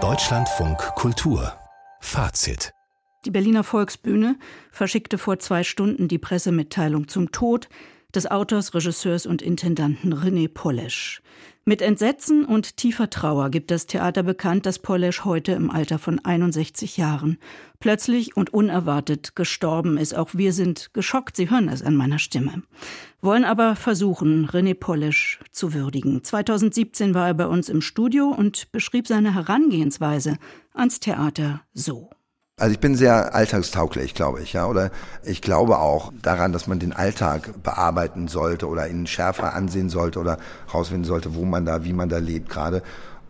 Deutschlandfunk Kultur. Fazit. Die Berliner Volksbühne verschickte vor zwei Stunden die Pressemitteilung zum Tod des Autors, Regisseurs und Intendanten René Polesch. Mit Entsetzen und tiefer Trauer gibt das Theater bekannt, dass Polesch heute im Alter von 61 Jahren plötzlich und unerwartet gestorben ist. Auch wir sind geschockt, Sie hören es an meiner Stimme. Wollen aber versuchen, René Polesch zu würdigen. 2017 war er bei uns im Studio und beschrieb seine Herangehensweise ans Theater so. Also ich bin sehr alltagstauglich, glaube ich, ja. Oder ich glaube auch daran, dass man den Alltag bearbeiten sollte oder ihn schärfer ansehen sollte oder herausfinden sollte, wo man da, wie man da lebt gerade.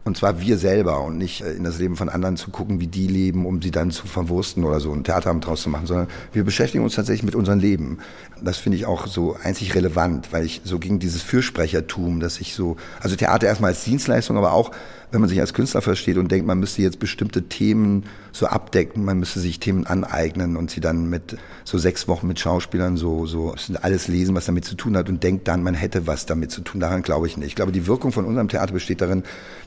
Und zwar wir selber und nicht äh, in das Leben von anderen zu gucken, wie die leben, um sie dann zu verwursten oder so ein Theaterabend draus zu machen, sondern wir beschäftigen uns tatsächlich mit unserem Leben. Das finde ich auch so einzig relevant, weil ich so gegen dieses Fürsprechertum, dass ich so, also Theater erstmal als Dienstleistung, aber auch wenn man sich als Künstler versteht und denkt, man müsste jetzt bestimmte Themen so abdecken, man müsste sich Themen aneignen und sie dann mit so sechs Wochen mit Schauspielern so, so alles lesen, was damit zu tun hat und denkt dann, man hätte was damit zu tun. Daran glaube ich nicht. Ich glaube, die Wirkung von unserem Theater besteht darin,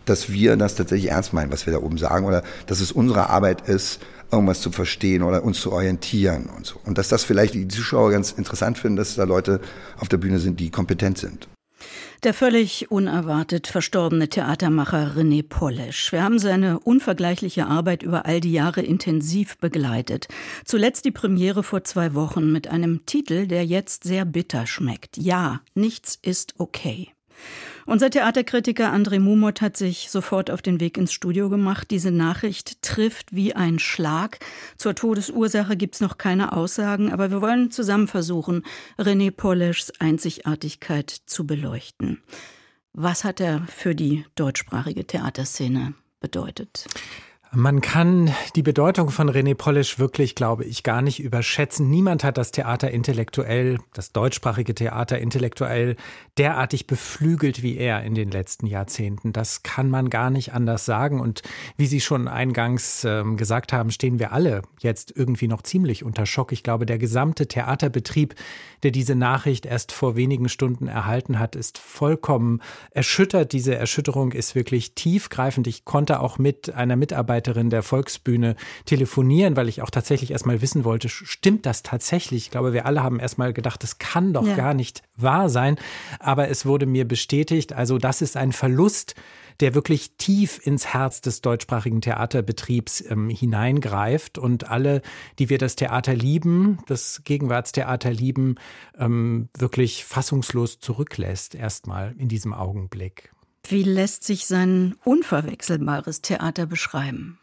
dass wir das tatsächlich ernst meinen, was wir da oben sagen oder dass es unsere Arbeit ist, irgendwas zu verstehen oder uns zu orientieren und so. Und dass das vielleicht die Zuschauer ganz interessant finden, dass da Leute auf der Bühne sind, die kompetent sind. Der völlig unerwartet verstorbene Theatermacher René Polesch. Wir haben seine unvergleichliche Arbeit über all die Jahre intensiv begleitet. Zuletzt die Premiere vor zwei Wochen mit einem Titel, der jetzt sehr bitter schmeckt. Ja, nichts ist okay. Unser Theaterkritiker André Mumot hat sich sofort auf den Weg ins Studio gemacht. Diese Nachricht trifft wie ein Schlag. Zur Todesursache gibt es noch keine Aussagen, aber wir wollen zusammen versuchen, René Poleschs Einzigartigkeit zu beleuchten. Was hat er für die deutschsprachige Theaterszene bedeutet? Man kann die Bedeutung von René Polish wirklich, glaube ich, gar nicht überschätzen. Niemand hat das Theater intellektuell, das deutschsprachige Theater intellektuell derartig beflügelt wie er in den letzten Jahrzehnten. Das kann man gar nicht anders sagen. Und wie Sie schon eingangs äh, gesagt haben, stehen wir alle jetzt irgendwie noch ziemlich unter Schock. Ich glaube, der gesamte Theaterbetrieb, der diese Nachricht erst vor wenigen Stunden erhalten hat, ist vollkommen erschüttert. Diese Erschütterung ist wirklich tiefgreifend. Ich konnte auch mit einer Mitarbeiterin Mitarbeiterin der Volksbühne telefonieren, weil ich auch tatsächlich erstmal wissen wollte, stimmt das tatsächlich? Ich glaube, wir alle haben erstmal gedacht, das kann doch ja. gar nicht wahr sein. Aber es wurde mir bestätigt, also das ist ein Verlust, der wirklich tief ins Herz des deutschsprachigen Theaterbetriebs ähm, hineingreift und alle, die wir das Theater lieben, das Gegenwartstheater lieben, ähm, wirklich fassungslos zurücklässt, erstmal in diesem Augenblick. Wie lässt sich sein unverwechselbares Theater beschreiben?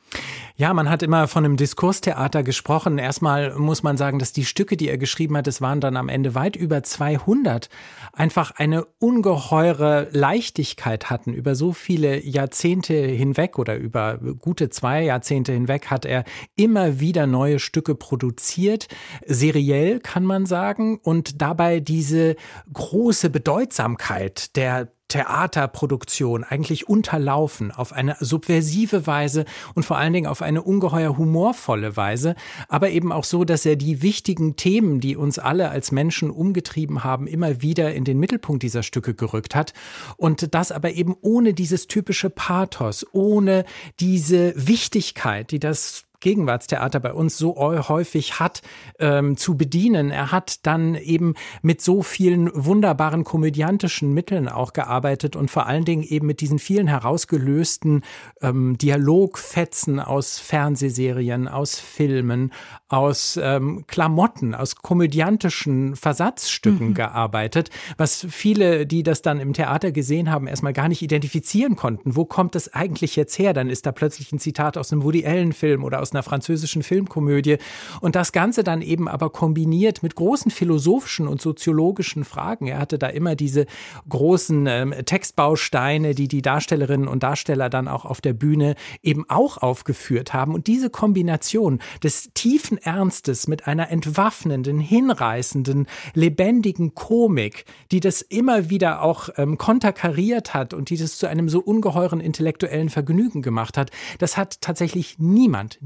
Ja, man hat immer von einem Diskurstheater gesprochen. Erstmal muss man sagen, dass die Stücke, die er geschrieben hat, es waren dann am Ende weit über 200, einfach eine ungeheure Leichtigkeit hatten. Über so viele Jahrzehnte hinweg oder über gute zwei Jahrzehnte hinweg hat er immer wieder neue Stücke produziert. Seriell kann man sagen. Und dabei diese große Bedeutsamkeit der Theaterproduktion eigentlich unterlaufen auf eine subversive Weise und vor allen Dingen auf eine ungeheuer humorvolle Weise, aber eben auch so, dass er die wichtigen Themen, die uns alle als Menschen umgetrieben haben, immer wieder in den Mittelpunkt dieser Stücke gerückt hat. Und das aber eben ohne dieses typische Pathos, ohne diese Wichtigkeit, die das Gegenwartstheater bei uns so häufig hat, ähm, zu bedienen. Er hat dann eben mit so vielen wunderbaren komödiantischen Mitteln auch gearbeitet und vor allen Dingen eben mit diesen vielen herausgelösten ähm, Dialogfetzen aus Fernsehserien, aus Filmen, aus ähm, Klamotten, aus komödiantischen Versatzstücken mhm. gearbeitet, was viele, die das dann im Theater gesehen haben, erstmal gar nicht identifizieren konnten. Wo kommt das eigentlich jetzt her? Dann ist da plötzlich ein Zitat aus einem Woody Allen-Film oder aus aus einer französischen Filmkomödie. Und das Ganze dann eben aber kombiniert mit großen philosophischen und soziologischen Fragen. Er hatte da immer diese großen ähm, Textbausteine, die die Darstellerinnen und Darsteller dann auch auf der Bühne eben auch aufgeführt haben. Und diese Kombination des tiefen Ernstes mit einer entwaffnenden, hinreißenden, lebendigen Komik, die das immer wieder auch ähm, konterkariert hat und die das zu einem so ungeheuren intellektuellen Vergnügen gemacht hat, das hat tatsächlich niemand, niemand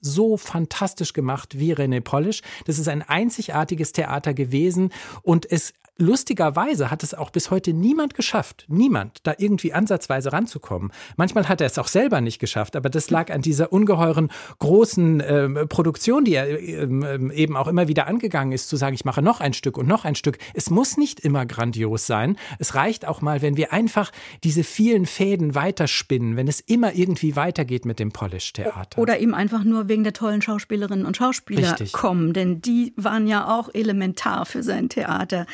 so fantastisch gemacht wie René Polish. Das ist ein einzigartiges Theater gewesen und es lustigerweise hat es auch bis heute niemand geschafft, niemand, da irgendwie ansatzweise ranzukommen. Manchmal hat er es auch selber nicht geschafft, aber das lag an dieser ungeheuren großen äh, Produktion, die er äh, eben auch immer wieder angegangen ist, zu sagen, ich mache noch ein Stück und noch ein Stück. Es muss nicht immer grandios sein. Es reicht auch mal, wenn wir einfach diese vielen Fäden weiterspinnen, wenn es immer irgendwie weitergeht mit dem Polish-Theater. Oder eben einfach nur wegen der tollen Schauspielerinnen und Schauspieler Richtig. kommen, denn die waren ja auch elementar für sein Theater.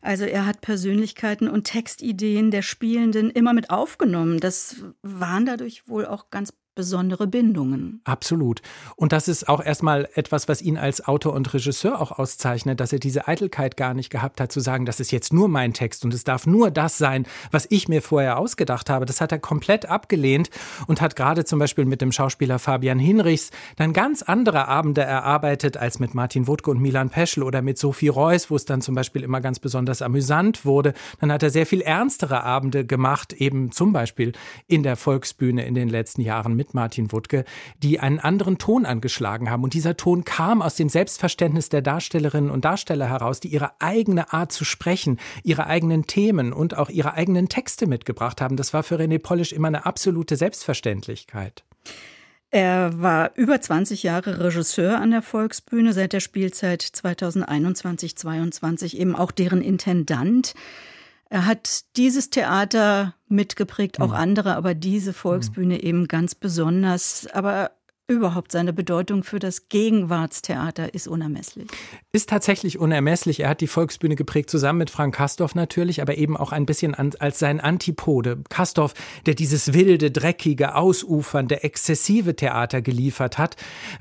Also er hat Persönlichkeiten und Textideen der Spielenden immer mit aufgenommen. Das waren dadurch wohl auch ganz besondere Bindungen. Absolut. Und das ist auch erstmal etwas, was ihn als Autor und Regisseur auch auszeichnet, dass er diese Eitelkeit gar nicht gehabt hat, zu sagen, das ist jetzt nur mein Text und es darf nur das sein, was ich mir vorher ausgedacht habe. Das hat er komplett abgelehnt und hat gerade zum Beispiel mit dem Schauspieler Fabian Hinrichs dann ganz andere Abende erarbeitet als mit Martin Wuttke und Milan Peschel oder mit Sophie Reuss, wo es dann zum Beispiel immer ganz besonders amüsant wurde. Dann hat er sehr viel ernstere Abende gemacht, eben zum Beispiel in der Volksbühne in den letzten Jahren mit mit Martin Wuttke, die einen anderen Ton angeschlagen haben. Und dieser Ton kam aus dem Selbstverständnis der Darstellerinnen und Darsteller heraus, die ihre eigene Art zu sprechen, ihre eigenen Themen und auch ihre eigenen Texte mitgebracht haben. Das war für René Polisch immer eine absolute Selbstverständlichkeit. Er war über 20 Jahre Regisseur an der Volksbühne, seit der Spielzeit 2021-22 eben auch deren Intendant. Er hat dieses Theater mitgeprägt, auch mhm. andere, aber diese Volksbühne mhm. eben ganz besonders. Aber überhaupt seine Bedeutung für das Gegenwartstheater ist unermesslich. Ist tatsächlich unermesslich. Er hat die Volksbühne geprägt, zusammen mit Frank Kastorf natürlich, aber eben auch ein bisschen als sein Antipode. Kastorf, der dieses wilde, dreckige, ausufernde, exzessive Theater geliefert hat,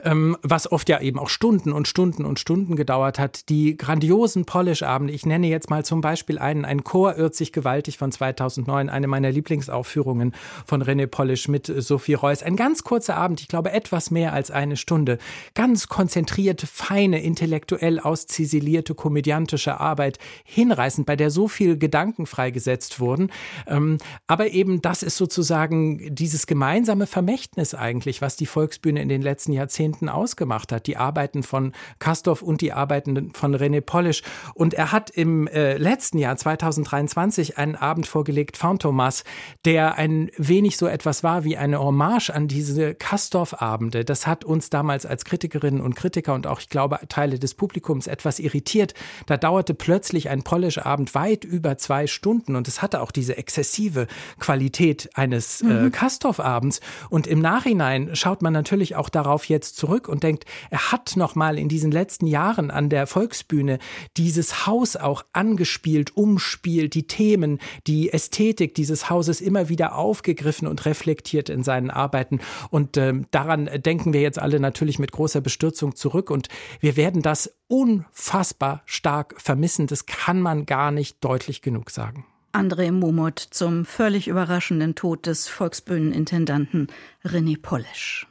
ähm, was oft ja eben auch Stunden und Stunden und Stunden gedauert hat. Die grandiosen Polish-Abende, ich nenne jetzt mal zum Beispiel einen, ein Chor irrt sich gewaltig von 2009, eine meiner Lieblingsaufführungen von René Polish mit Sophie Reuss. Ein ganz kurzer Abend, ich glaube etwa etwas mehr als eine Stunde. Ganz konzentrierte, feine, intellektuell auszisilierte, komödiantische Arbeit, hinreißend, bei der so viel Gedanken freigesetzt wurden. Ähm, aber eben das ist sozusagen dieses gemeinsame Vermächtnis eigentlich, was die Volksbühne in den letzten Jahrzehnten ausgemacht hat. Die Arbeiten von Kastorf und die Arbeiten von René Polish. Und er hat im äh, letzten Jahr 2023 einen Abend vorgelegt, Phantomas, der ein wenig so etwas war wie eine Hommage an diese Kastorf-Abend Abende. Das hat uns damals als Kritikerinnen und Kritiker und auch, ich glaube, Teile des Publikums etwas irritiert. Da dauerte plötzlich ein Polish-Abend weit über zwei Stunden und es hatte auch diese exzessive Qualität eines äh, mhm. äh, Kastorf-Abends. Und im Nachhinein schaut man natürlich auch darauf jetzt zurück und denkt, er hat noch mal in diesen letzten Jahren an der Volksbühne dieses Haus auch angespielt, umspielt, die Themen, die Ästhetik dieses Hauses immer wieder aufgegriffen und reflektiert in seinen Arbeiten. Und äh, daran denken wir jetzt alle natürlich mit großer Bestürzung zurück und wir werden das unfassbar stark vermissen. Das kann man gar nicht deutlich genug sagen. André Momot zum völlig überraschenden Tod des Volksbühnenintendanten René Polesch.